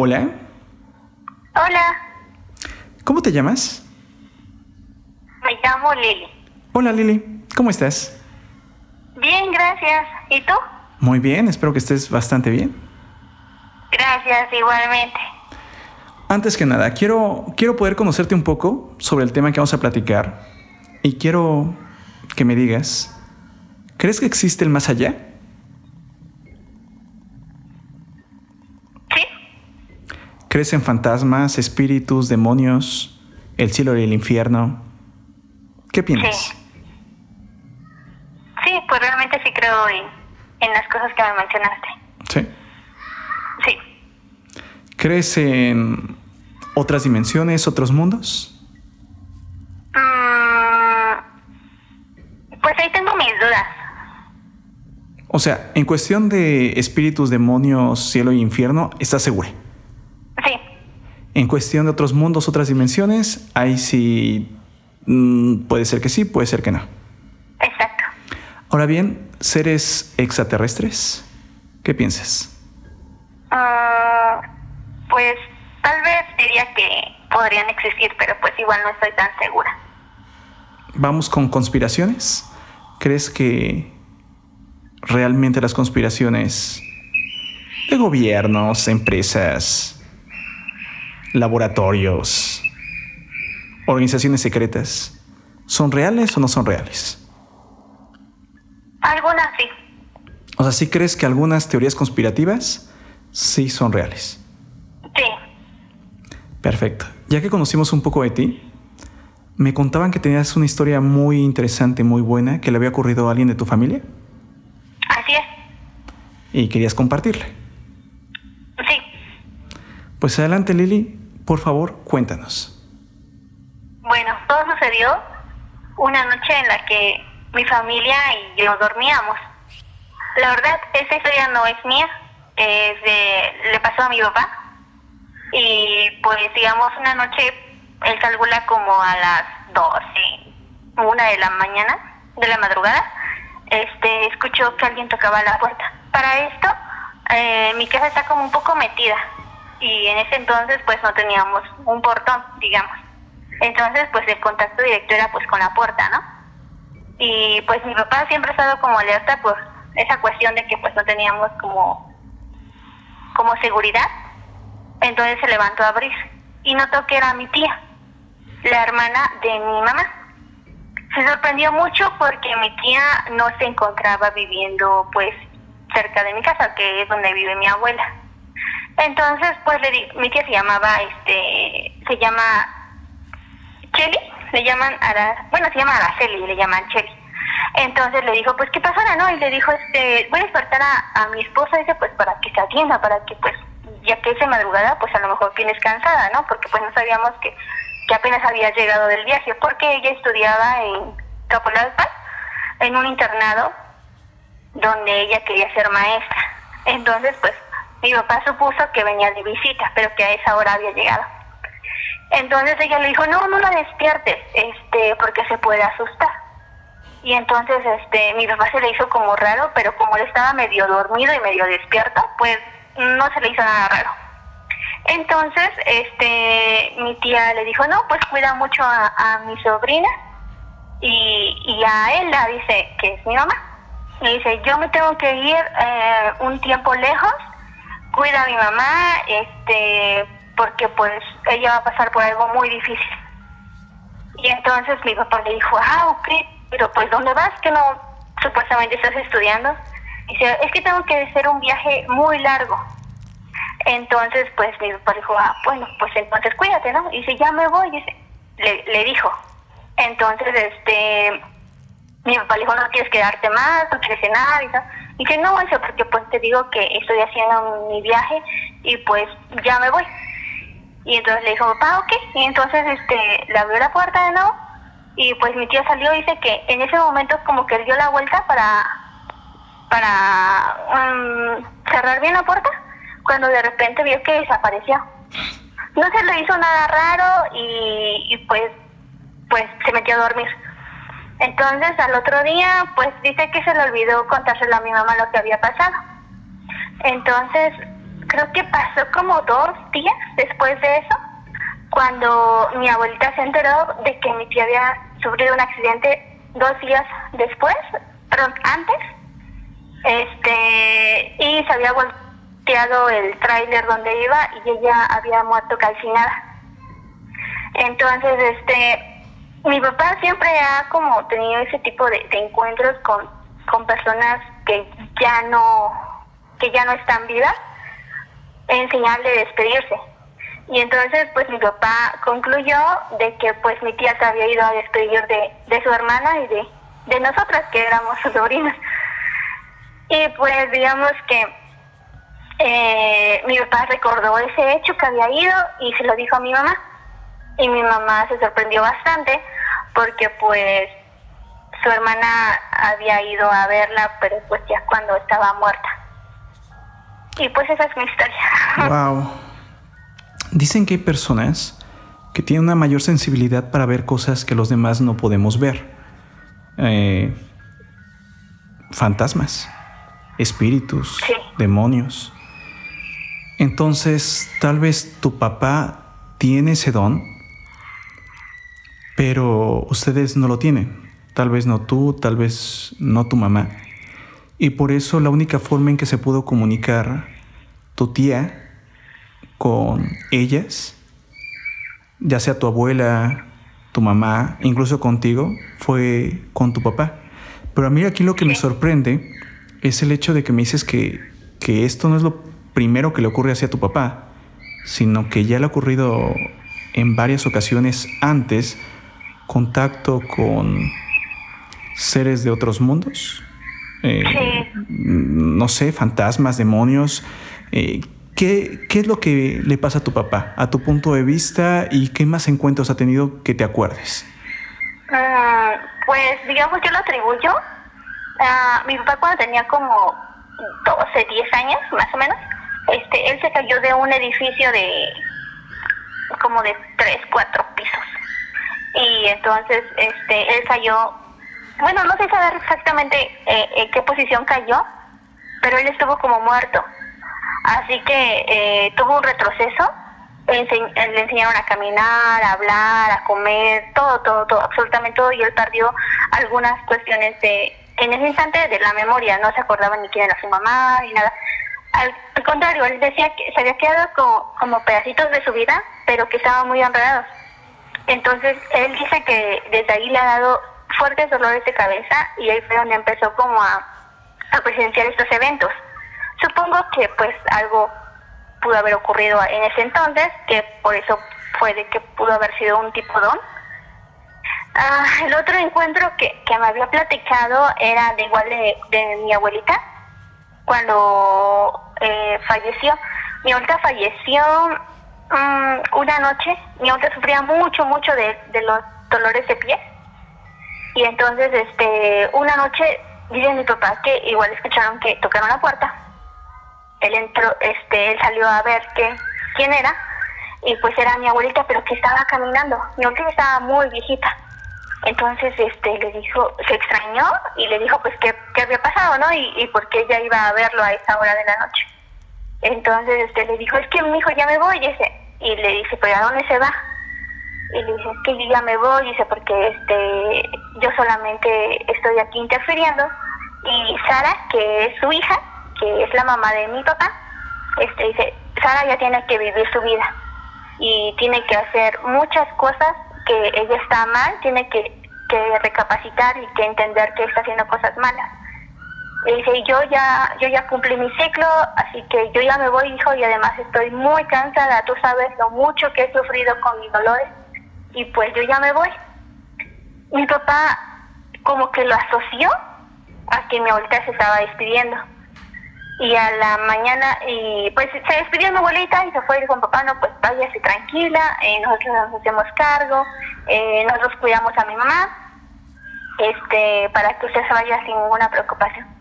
Hola. Hola, ¿Cómo te llamas? me llamo Lili. Hola Lili. ¿Cómo estás? Bien, gracias. ¿Y tú? Muy bien, espero que estés bastante bien. Gracias, igualmente. Antes que nada, quiero, quiero poder conocerte un poco sobre el tema que vamos a platicar y quiero que me digas, ¿crees que existe el más allá? ¿Sí? ¿Crees en fantasmas, espíritus, demonios, el cielo y el infierno? ¿Qué piensas? Sí. Sí, pues realmente sí creo en, en las cosas que me mencionaste. Sí. Sí. ¿Crees en otras dimensiones, otros mundos? Mm, pues ahí tengo mis dudas. O sea, en cuestión de espíritus, demonios, cielo y infierno, ¿estás segura? En cuestión de otros mundos, otras dimensiones, ahí sí mm, puede ser que sí, puede ser que no. Exacto. Ahora bien, seres extraterrestres, ¿qué piensas? Ah, pues tal vez diría que podrían existir, pero pues igual no estoy tan segura. Vamos con conspiraciones. ¿Crees que realmente las conspiraciones de gobiernos, empresas, laboratorios, organizaciones secretas, son reales o no son reales? Algunas sí. O sea, ¿sí crees que algunas teorías conspirativas sí son reales? Sí. Perfecto. Ya que conocimos un poco de ti, me contaban que tenías una historia muy interesante, muy buena, que le había ocurrido a alguien de tu familia Así es. y querías compartirla. Sí. Pues adelante, Lili, por favor, cuéntanos. Bueno, todo sucedió una noche en la que mi familia y yo dormíamos. La verdad, esta historia no es mía, es de, le pasó a mi papá. Y pues digamos una noche, él calcula como a las 12, una de la mañana, de la madrugada, este, escuchó que alguien tocaba la puerta. Para esto, eh, mi casa está como un poco metida y en ese entonces pues no teníamos un portón, digamos. Entonces, pues el contacto directo era pues con la puerta, ¿no? Y pues mi papá siempre ha estado como alerta por esa cuestión de que pues no teníamos como, como seguridad. Entonces se levantó a abrir y notó que era mi tía, la hermana de mi mamá. Se sorprendió mucho porque mi tía no se encontraba viviendo pues cerca de mi casa, que es donde vive mi abuela. Entonces, pues le di, mi tía se llamaba, este, se llama Cheli, le llaman Ara, bueno, se llama Araceli, le llaman Cheli. Entonces le dijo, pues, ¿qué pasará, no? Y le dijo, este, voy a despertar a, a mi esposa, dice, pues, para que se atienda, para que, pues, ya que es de madrugada, pues, a lo mejor tienes cansada, ¿no? Porque, pues, no sabíamos que, que apenas había llegado del viaje, porque ella estudiaba en Capolalpan, en un internado, donde ella quería ser maestra. Entonces, pues, mi papá supuso que venía de visita, pero que a esa hora había llegado. Entonces ella le dijo, no, no la despiertes, este, porque se puede asustar. Y entonces, este, mi papá se le hizo como raro, pero como él estaba medio dormido y medio despierto, pues no se le hizo nada raro. Entonces, este, mi tía le dijo, no, pues cuida mucho a, mi sobrina y, y a él la dice que es mi mamá. Le dice, yo me tengo que ir eh, un tiempo lejos, cuida a mi mamá, este, porque pues ella va a pasar por algo muy difícil. Y entonces mi papá le dijo, ah, ok, pero pues ¿dónde vas? Que no supuestamente estás estudiando. Dice, es que tengo que hacer un viaje muy largo. Entonces, pues mi papá dijo, ah, bueno, pues entonces cuídate, ¿no? Y dice, ya me voy, dice, le, le dijo. Entonces, este, mi papá le dijo, no quieres quedarte más, no quieres cenar, y, que no, eso porque pues te digo que estoy haciendo mi viaje y pues ya me voy. Y entonces le dijo, papá, ok. Y entonces este, le abrió la puerta de nuevo y pues mi tía salió y dice que en ese momento como que dio la vuelta para, para um, cerrar bien la puerta cuando de repente vio que desapareció. No se le hizo nada raro y, y pues, pues se metió a dormir. Entonces al otro día pues dice que se le olvidó contárselo a mi mamá lo que había pasado. Entonces creo que pasó como dos días después de eso, cuando mi abuelita se enteró de que mi tía había sufrido un accidente dos días después, perdón, antes, este, y se había volteado el tráiler donde iba y ella había muerto calcinada. Entonces, este, mi papá siempre ha como tenido ese tipo de, encuentros con, con personas que ya no, que ya no están vivas, en señal de despedirse. Y entonces, pues mi papá concluyó de que pues mi tía se había ido a despedir de, de su hermana y de, de nosotras, que éramos sus sobrinas. Y pues digamos que eh, mi papá recordó ese hecho que había ido y se lo dijo a mi mamá. Y mi mamá se sorprendió bastante porque pues su hermana había ido a verla, pero pues ya cuando estaba muerta. Y pues esa es mi historia. Wow. Dicen que hay personas que tienen una mayor sensibilidad para ver cosas que los demás no podemos ver. Eh, fantasmas, espíritus, demonios. Entonces, tal vez tu papá tiene ese don, pero ustedes no lo tienen. Tal vez no tú, tal vez no tu mamá. Y por eso la única forma en que se pudo comunicar tu tía con ellas, ya sea tu abuela, tu mamá, incluso contigo, fue con tu papá. Pero a mí aquí lo que me sorprende es el hecho de que me dices que, que esto no es lo primero que le ocurre hacia tu papá, sino que ya le ha ocurrido en varias ocasiones antes contacto con seres de otros mundos. Eh, no sé, fantasmas, demonios. Eh, ¿qué, ¿Qué es lo que le pasa a tu papá, a tu punto de vista, y qué más encuentros ha tenido que te acuerdes? Ah, pues, digamos, yo lo atribuyo a mi papá cuando tenía como 12, 10 años, más o menos. Este, él se cayó de un edificio de como de 3, 4 pisos y entonces este él cayó, bueno, no sé saber exactamente eh, en qué posición cayó, pero él estuvo como muerto. Así que eh, tuvo un retroceso, le enseñaron a caminar, a hablar, a comer, todo, todo, todo, absolutamente todo, y él perdió algunas cuestiones de, en ese instante de la memoria, no se acordaba ni quién era su mamá, ni nada. Al, contrario, él decía que se había quedado como, como pedacitos de su vida, pero que estaban muy enredados. Entonces, él dice que desde ahí le ha dado fuertes dolores de cabeza y ahí fue donde empezó como a, presenciar estos eventos. Supongo que pues algo pudo haber ocurrido en ese entonces, que por eso puede que pudo haber sido un tipo don. Ah, el otro encuentro que, me había platicado era de igual de, mi abuelita, cuando eh, falleció. Mi abuelita falleció Mm, una noche mi abuela sufría mucho, mucho de, los dolores de pie. Y entonces, este, una noche, dice mi papá que igual escucharon que tocaron la puerta. Él entró, este, él salió a ver que, quién era. Y pues era mi abuelita, pero que estaba caminando. Mi abuelita estaba muy viejita. Entonces, este, le dijo, se extrañó y le dijo, pues, qué, qué había pasado, ¿no? Y, y por qué ella iba a verlo a esa hora de la noche. Entonces este, le dijo, es que mi hijo ya me voy, ese. y le dice, pero ¿a dónde se va? Y le dice, es que yo ya me voy, dice, porque este, yo solamente estoy aquí interfiriendo. Y Sara, que es su hija, que es la mamá de mi papá, este, dice, Sara ya tiene que vivir su vida y tiene que hacer muchas cosas que ella está mal, tiene que, que recapacitar y que entender que está haciendo cosas malas y dice, yo ya, yo ya cumplí mi ciclo, así que yo ya me voy, hijo, y además estoy muy cansada, tú sabes lo mucho que he sufrido con mis dolores, y pues yo ya me voy. Mi papá como que lo asoció a que mi abuelita se estaba despidiendo. Y a la mañana, y pues se despidió mi abuelita y se fue y dijo, papá, no, pues váyase tranquila, eh, nosotros nos hacemos cargo, eh, nosotros cuidamos a mi mamá, este, para que usted se vaya sin ninguna preocupación.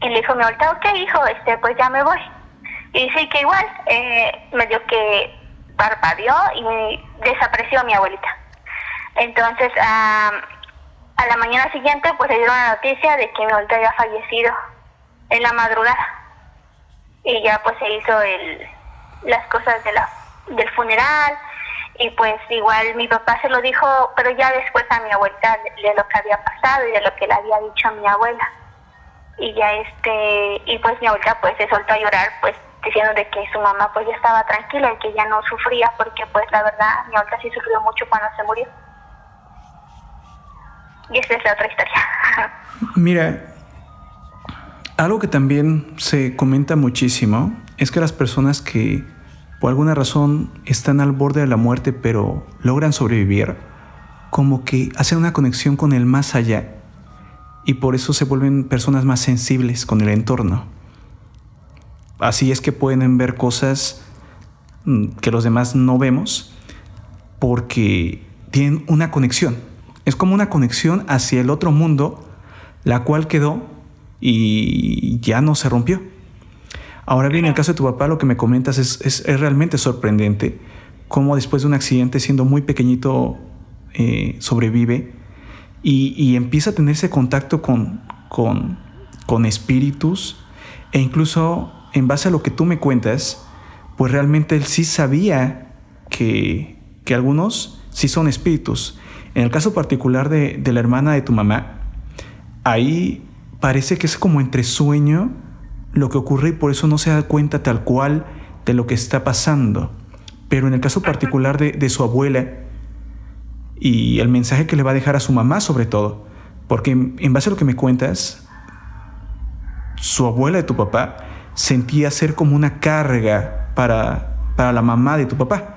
Y le dijo mi abuelita, ok, hijo, este, pues ya me voy. Y dice que igual, eh, me dio que parpadeó y desapareció mi abuelita. Entonces, a la mañana siguiente, pues le dieron la noticia de que mi abuelita había fallecido en la madrugada. y ya pues se hizo el, las cosas de la, del funeral y pues igual mi papá se lo dijo, pero ya después a mi abuelita de, lo que había pasado y de lo que le había dicho a mi abuela. Y ya este, y pues mi abuelita pues se soltó a llorar pues diciendo de que su mamá pues ya estaba tranquila y que ya no sufría porque pues la verdad mi abuelita sí sufrió mucho cuando se murió. Y esa es la otra historia. Mira, algo que también se comenta muchísimo es que las personas que por alguna razón están al borde de la muerte pero logran sobrevivir, como que hacen una conexión con el más allá y por eso se vuelven personas más sensibles con el entorno. Así es que pueden ver cosas mm, que los demás no vemos porque tienen una conexión. Es como una conexión hacia el otro mundo, la cual quedó y ya no se rompió. Ahora bien, en el caso de tu papá, lo que me comentas es, es, realmente sorprendente cómo después de un accidente, siendo muy pequeñito, eh, sobrevive y, y, empieza a tenerse contacto con, con, con espíritus e incluso en base a lo que tú me cuentas, pues realmente él sí sabía que, que algunos sí son espíritus. En el caso particular de, de la hermana de tu mamá, ahí parece que es como entre sueño lo que ocurre y por eso no se da cuenta tal cual de lo que está pasando. Pero en el caso particular de, su abuela y el mensaje que le va a dejar a su mamá sobre todo, porque en, base a lo que me cuentas, su abuela de tu papá sentía ser como una carga para, para la mamá de tu papá.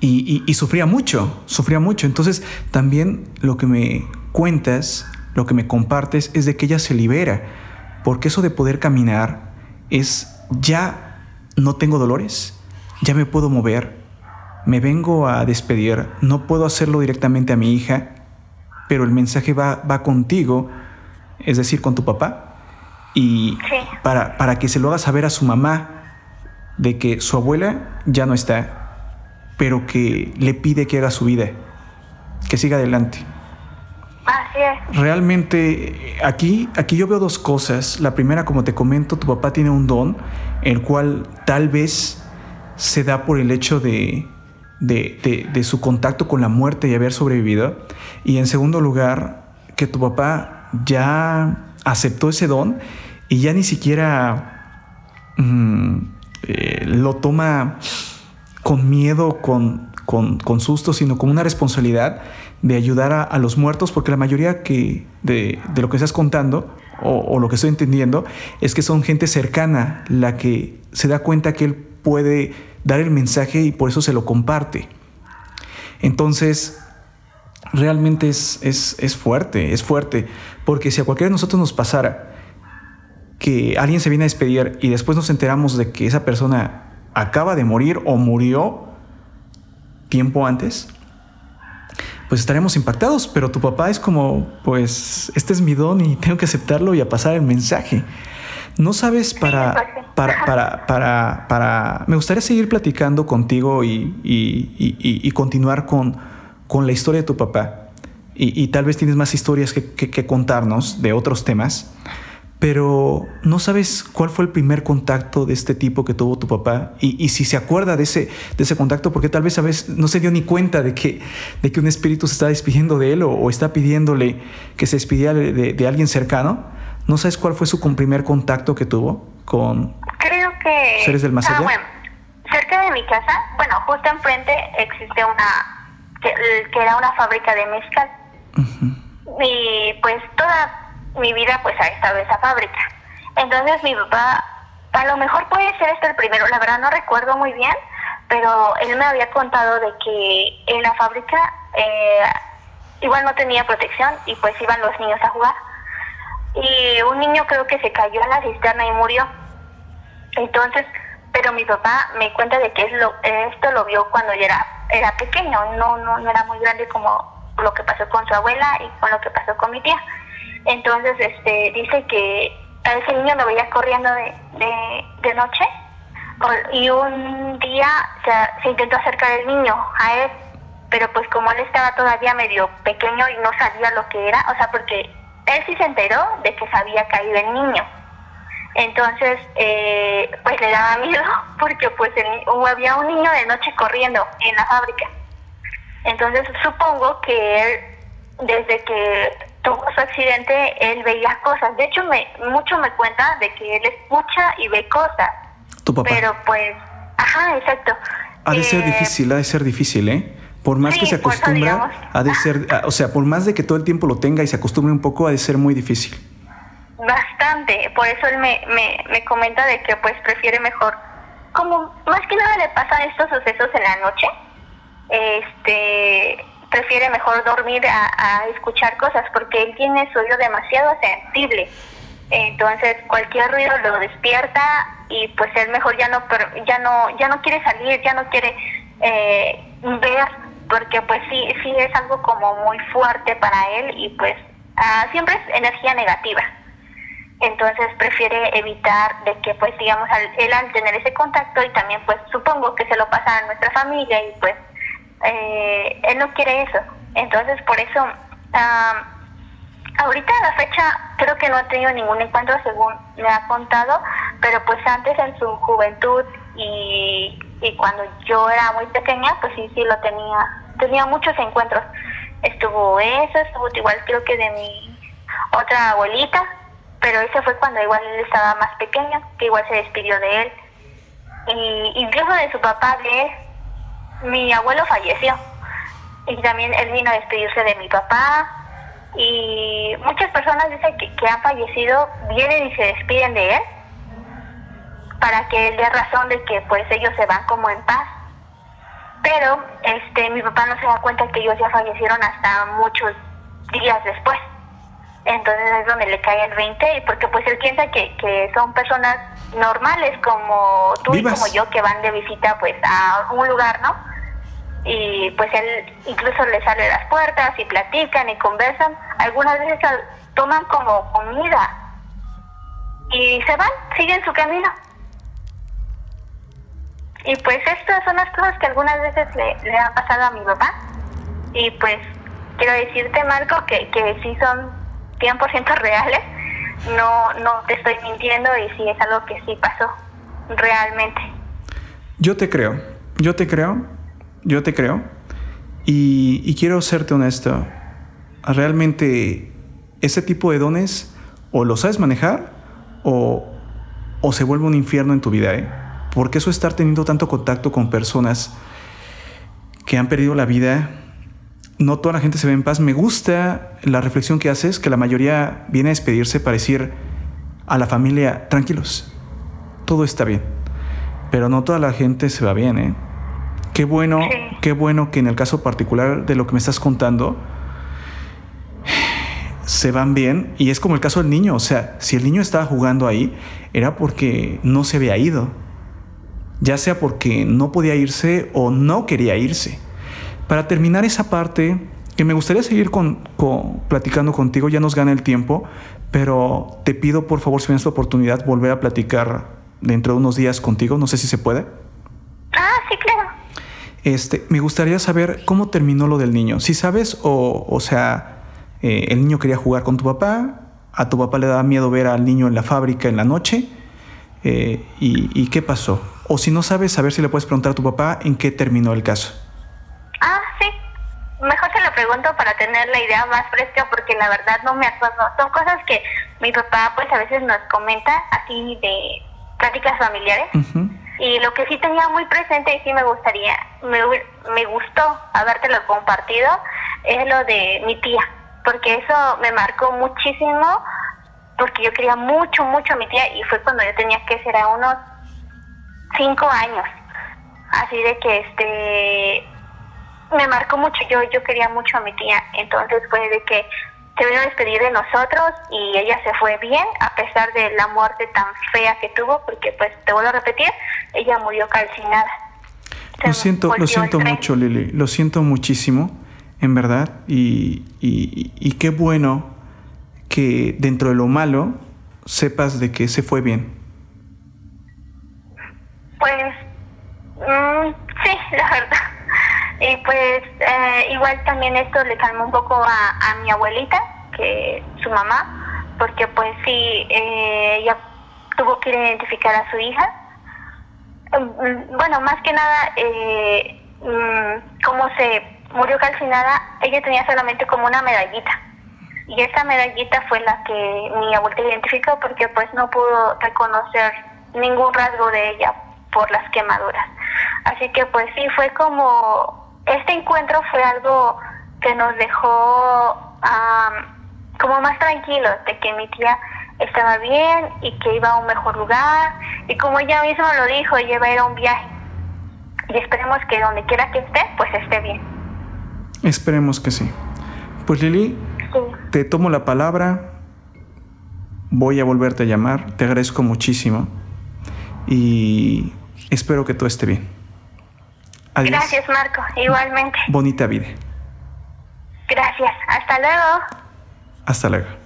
Y, y, sufría mucho, sufría mucho. Entonces también lo que me cuentas lo que me compartes es de que ella se libera, porque eso de poder caminar es ya no tengo dolores, ya me puedo mover, me vengo a despedir, no puedo hacerlo directamente a mi hija, pero el mensaje va, va contigo, es decir, con tu papá, y para, para que se lo haga saber a su mamá de que su abuela ya no está, pero que le pide que haga su vida, que siga adelante. Realmente aquí, aquí yo veo dos cosas. La primera, como te comento, tu papá tiene un don, el cual tal vez se da por el hecho de, de, su contacto con la muerte y haber sobrevivido. Y en segundo lugar, que tu papá ya aceptó ese don y ya ni siquiera mm, eh, lo toma con miedo, con, con, con susto, sino con una responsabilidad de ayudar a, los muertos, porque la mayoría que de, lo que estás contando o, lo que estoy entendiendo es que son gente cercana la que se da cuenta que él puede dar el mensaje y por eso se lo comparte. Entonces, realmente es, es, es fuerte, es fuerte, porque si a cualquiera de nosotros nos pasara que alguien se viene a despedir y después nos enteramos de que esa persona acaba de morir o murió tiempo antes, pues estaremos impactados, pero tu papá es como, pues, este es mi don y tengo que aceptarlo y a pasar el mensaje. No sabes para, para, para, para, para, me gustaría seguir platicando contigo y, y, continuar con, con la historia de tu papá. Y, tal vez tienes más historias que, que contarnos de otros temas pero no sabes cuál fue el primer contacto de este tipo que tuvo tu papá y, si se acuerda de ese, de ese contacto, porque tal vez a veces no se dio ni cuenta de que, de que un espíritu se está despidiendo de él o, está pidiéndole que se despidiera de, alguien cercano. ¿No sabes cuál fue su primer contacto que tuvo con Creo que, seres del más ah, allá? bueno, cerca de mi casa, bueno, justo enfrente existe una, que, era una fábrica de mezcal. Y pues toda mi vida pues ha estado esa fábrica. Entonces mi papá, a lo mejor puede ser este el primero, la verdad no recuerdo muy bien, pero él me había contado de que en la fábrica eh, igual no tenía protección y pues iban los niños a jugar. Y un niño creo que se cayó en la cisterna y murió. Entonces, pero mi papá me cuenta de que es lo, esto lo vio cuando ya era, era pequeño, no, no, no era muy grande como lo que pasó con su abuela y con lo que pasó con mi tía. Entonces, este, dice que a ese niño lo veía corriendo de, de, noche y un día se, intentó acercar el niño a él, pero pues como él estaba todavía medio pequeño y no sabía lo que era, o sea, porque él sí se enteró de que se había caído el niño. Entonces, eh, pues le daba miedo porque pues había un niño de noche corriendo en la fábrica. Entonces supongo que él, desde que tuvo su accidente, él veía cosas. De hecho, me, mucho me cuenta de que él escucha y ve cosas. ¿Tu papá? Pero pues, ajá, exacto. Ha de ser eh, difícil, ha de ser difícil, ¿eh? Por más que se acostumbra, ha de ser, o sea, por más de que todo el tiempo lo tenga y se acostumbre un poco, ha de ser muy difícil. Bastante, por eso él me, me, me comenta de que pues prefiere mejor, como más que nada le pasan estos sucesos en la noche, este prefiere mejor dormir a, escuchar cosas porque él tiene su oído demasiado sensible. Entonces cualquier ruido lo despierta y pues él mejor ya no ya no ya no quiere salir, ya no quiere eh, ver porque pues sí sí es algo como muy fuerte para él y pues ah, siempre es energía negativa. Entonces prefiere evitar de que pues digamos él al tener ese contacto y también pues supongo que se lo pasa a nuestra familia y pues eh, él no quiere eso. Entonces, por eso, ahorita a la fecha creo que no ha tenido ningún encuentro según me ha contado, pero pues antes en su juventud y, y cuando yo era muy pequeña, pues sí, sí lo tenía, tenía muchos encuentros. Estuvo eso, estuvo igual creo que de mi otra abuelita, pero ese fue cuando igual él estaba más pequeño, que igual se despidió de él. Y incluso de su papá, de él, mi abuelo falleció y también él vino a despedirse de mi papá y muchas personas dicen que, que han fallecido vienen y se despiden de él para que él dé razón de que pues ellos se van como en paz pero este mi papá no se da cuenta que ellos ya fallecieron hasta muchos días después entonces es donde le cae el 20 porque pues él piensa que, que son personas normales como tú y como yo que van de visita pues a un lugar, ¿no? Y pues él incluso les abre las puertas y platican y conversan. Algunas veces toman como comida y se van, siguen su camino. Y pues estas son las cosas que algunas veces le, le han pasado a mi papá. Y pues quiero decirte, Marco, que, que sí son 100% reales no, no te estoy mintiendo y sí es algo que sí pasó realmente. Yo te creo, yo te creo, yo te creo. Y, quiero serte honesto, realmente ese tipo de dones o lo sabes manejar o, o se vuelve un infierno en tu vida, ¿eh? Porque eso estar teniendo tanto contacto con personas que han perdido la vida no toda la gente se ve en paz. Me gusta la reflexión que haces, que la mayoría viene a despedirse para decir a la familia, tranquilos, todo está bien. Pero no toda la gente se va bien, ¿eh? Qué bueno, qué bueno que en el caso particular de lo que me estás contando, se van bien. Y es como el caso del niño. O sea, si el niño estaba jugando ahí, era porque no se había ido. Ya sea porque no podía irse o no quería irse. Para terminar esa parte, que me gustaría seguir con, platicando contigo, ya nos gana el tiempo, pero te pido por favor, si tienes la oportunidad, volver a platicar dentro de unos días contigo, no sé si se puede. Ah, sí, claro. Este, me gustaría saber cómo terminó lo del niño. Si sabes, o, o sea, eh, el niño quería jugar con tu papá, a tu papá le daba miedo ver al niño en la fábrica en la noche, eh, y, y qué pasó. O si no sabes, saber si le puedes preguntar a tu papá en qué terminó el caso. Ah, sí. Mejor se lo pregunto para tener la idea más fresca porque la verdad no me acuerdo. Son cosas que mi papá pues a veces nos comenta así de prácticas familiares. Y lo que sí tenía muy presente y sí me gustaría, me, me gustó habértelo compartido, es lo de mi tía. Porque eso me marcó muchísimo porque yo quería mucho, mucho a mi tía y fue cuando yo tenía que ser a unos cinco años. Así de que este me marcó mucho, yo, yo quería mucho a mi tía, entonces fue de que se vino a despedir de nosotros y ella se fue bien a pesar de la muerte tan fea que tuvo, porque pues te vuelvo a repetir, ella murió calcinada. lo siento, lo siento mucho, Lili, lo siento muchísimo, en verdad, y, y, y, qué bueno que dentro de lo malo sepas de que se fue bien. Pues, mm, sí, la verdad. Y pues eh, igual también esto le calmó un poco a, mi abuelita, que su mamá, porque pues sí, eh, ella tuvo tuvo que identificar a su hija. Mm, mm, bueno, más que nada, eh, mm, como se murió calcinada, ella tenía solamente como una medallita. Y esa medallita fue la que mi abuelita identificó porque pues no pudo reconocer ningún rasgo de ella por las quemaduras. Así que pues sí, fue como, este encuentro fue algo que nos dejó como más tranquilos de que mi tía estaba bien y que iba a un mejor lugar. Y como ella misma lo dijo, ella iba a ir a un viaje. Y esperemos que donde quiera que esté, pues esté bien. Esperemos que sí. Pues Lili, te tomo la palabra. Voy a volverte a llamar. Te agradezco muchísimo. Y espero que todo esté bien. Adiós. Gracias, Marco. Igualmente. Bonita vida. Gracias. Hasta luego. Hasta luego.